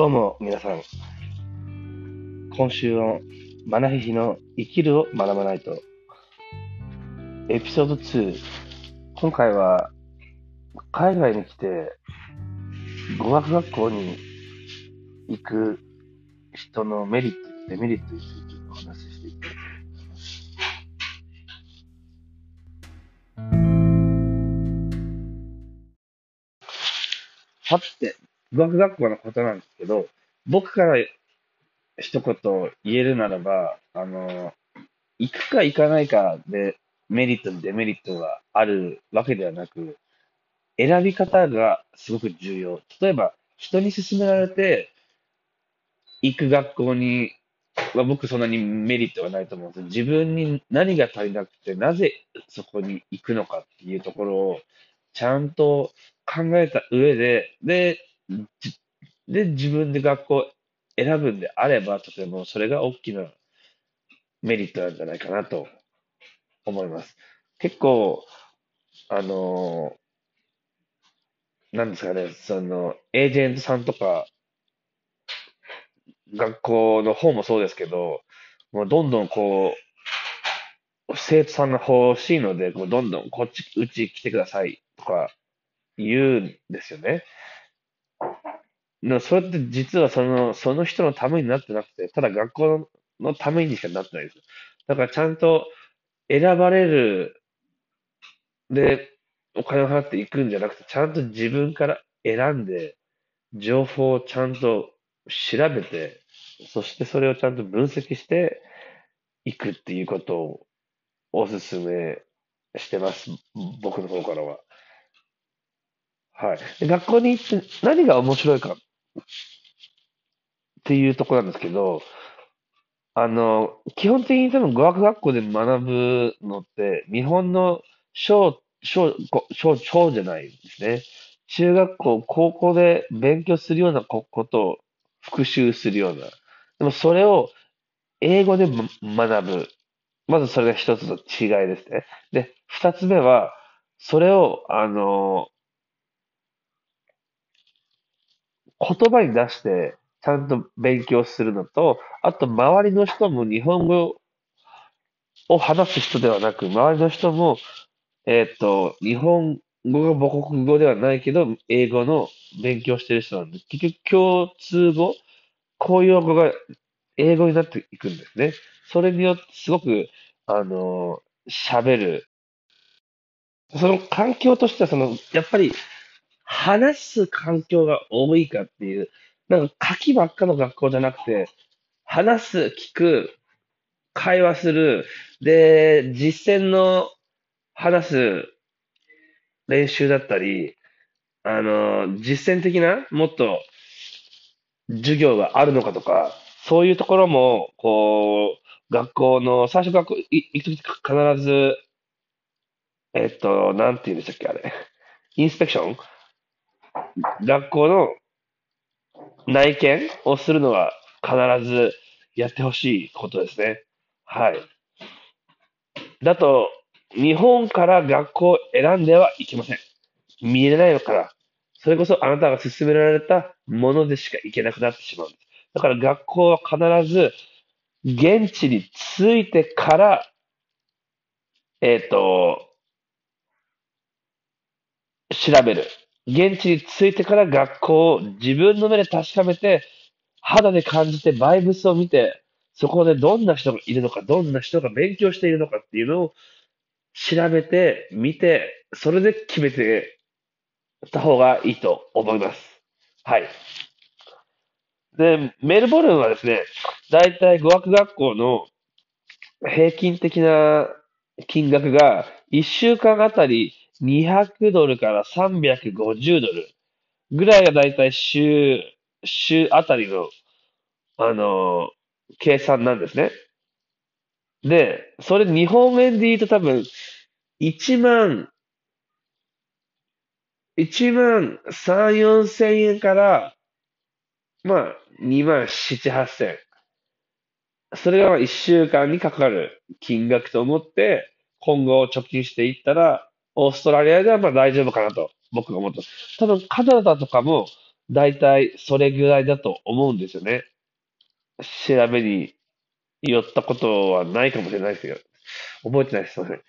どうも皆さん、今週のマナヒヒの生きるを学ばないと、エピソード2、今回は海外に来て語学学校に行く人のメリット、デメリットについてお話ししていきたいと思います。さて、語学学校のことなんですけど、僕から一言言えるならば、あの、行くか行かないかでメリット、デメリットがあるわけではなく、選び方がすごく重要。例えば、人に勧められて行く学校には僕そんなにメリットはないと思うんです。自分に何が足りなくて、なぜそこに行くのかっていうところをちゃんと考えた上で、で、で、自分で学校選ぶんであれば、とてもそれが大きなメリットなんじゃないかなと思います。結構、あのなんですかね、その、エージェントさんとか、学校の方もそうですけど、もうどんどんこう、生徒さんが欲しいので、こうどんどんこっち、うち来てくださいとか言うんですよね。のそれって実はその、その人のためになってなくて、ただ学校のためにしかなってないです。だからちゃんと選ばれる、で、お金を払っていくんじゃなくて、ちゃんと自分から選んで、情報をちゃんと調べて、そしてそれをちゃんと分析していくっていうことをお勧めしてます。僕の方からは。はい。学校に行って何が面白いかっっていうところなんですけど、あの、基本的に多分語学学校で学ぶのって、日本の小、小、こ小、小じゃないですね。中学校、高校で勉強するようなことを復習するような。でもそれを英語で学ぶ。まずそれが一つの違いですね。で、二つ目は、それを、あの、言葉に出して、ちゃんと勉強するのと、あと周りの人も日本語を話す人ではなく、周りの人も、えっと、日本語が母国語ではないけど、英語の勉強してる人なんで、結局共通語、公用語が英語になっていくんですね。それによってすごく、あの、喋る。その環境としては、その、やっぱり、話す環境が多いかっていう、なんか書きばっかの学校じゃなくて、話す、聞く、会話する、で、実践の話す練習だったり、あの、実践的な、もっと授業があるのかとか、そういうところも、こう、学校の、最初学校行くとき必ず、えっと、なんて言うんでしたっけ、あれ。インスペクション？学校の内見をするのは必ずやってほしいことですね。はい。だと、日本から学校を選んではいけません。見えないのから。それこそあなたが勧められたものでしか行けなくなってしまうんです。だから学校は必ず現地に着いてから、えっと、調べる。現地に着いてから学校を自分の目で確かめて、肌で感じて、バイブスを見て、そこでどんな人がいるのか、どんな人が勉強しているのかっていうのを調べて、見て、それで決めてた方がいいと思います。はい。で、メルボルンはですね、だいたい語学学校の平均的な金額が1週間あたり200ドルから350ドルぐらいがだいたい週、週あたりの、あの、計算なんですね。で、それ日本円で言うと多分、1万、1万3、4千円から、まあ、2万7、8千。それがまあ1週間にかかる金額と思って、今後貯金していったら、オーストラリアではまあ大丈夫かなと僕が思ってます。多分カナダとかもだいたいそれぐらいだと思うんですよね。調べに寄ったことはないかもしれないですけど、覚えてないです。すみません。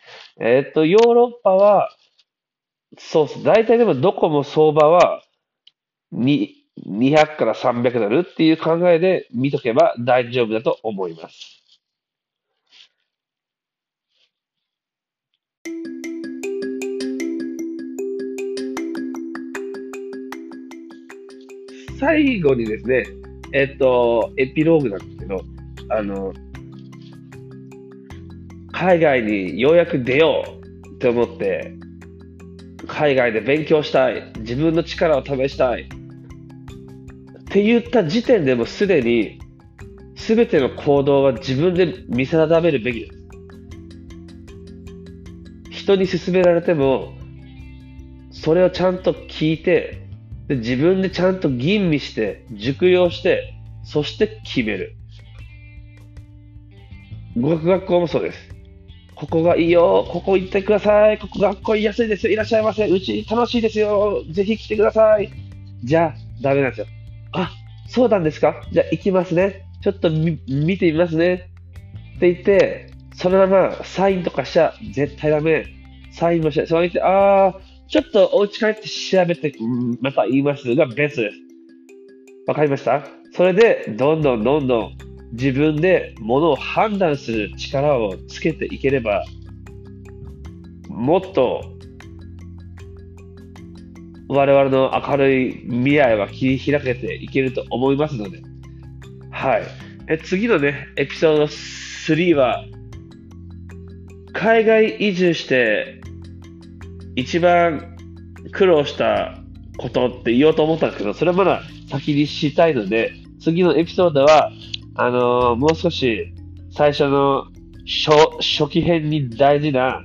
えっと、ヨーロッパは、そうです。大体でもどこも相場は、に、200から300ドルっていう考えで見とけば大丈夫だと思います。最後にですね、えっと、エピローグなんですけど、あの、海外にようやく出ようって思って、海外で勉強したい、自分の力を試したいって言った時点でもすでに、すべての行動は自分で見定めるべきです。人に勧められても、それをちゃんと聞いて、で自分でちゃんと吟味して、熟用して、そして決める。語学学校もそうです。ここがいいよ、ここ行ってください、ここ学校安いですよ、いらっしゃいませ、うち楽しいですよ、ぜひ来てください。じゃあ、ダメなんですよ。あ、そうなんですかじゃあ行きますね。ちょっと見てみますね。って言って、そのままサインとかしちゃ絶対ダメ。サインもしない。その言って、ああ、ちょっとお家帰って調べて、また言いますがベストです。わかりました？それで、どんどんどんどん自分で物を判断する力をつけていければ、もっと我々の明るい未来は切り開けていけると思いますので、はい。え次のね、エピソード3は、海外移住して一番苦労したことって言おうと思ったんですけど、それはまだ先にしたいので、次のエピソードは、あのー、もう少し最初の初初期編に大事な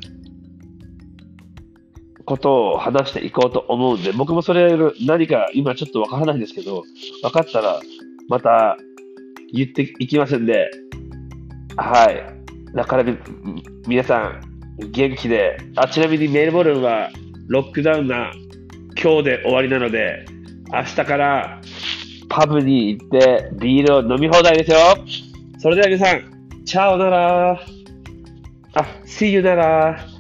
ことを話していこうと思うんで、僕もそれ何か今ちょっとわからないんですけど、分かったらまた言っていきますんで、はい。だから皆さん、元気で、あ、ちなみにメルボルンはロックダウンが今日で終わりなので、明日からパブに行ってビールを飲み放題ですよ。それでは皆さん、チャオなら。あ、See you なら。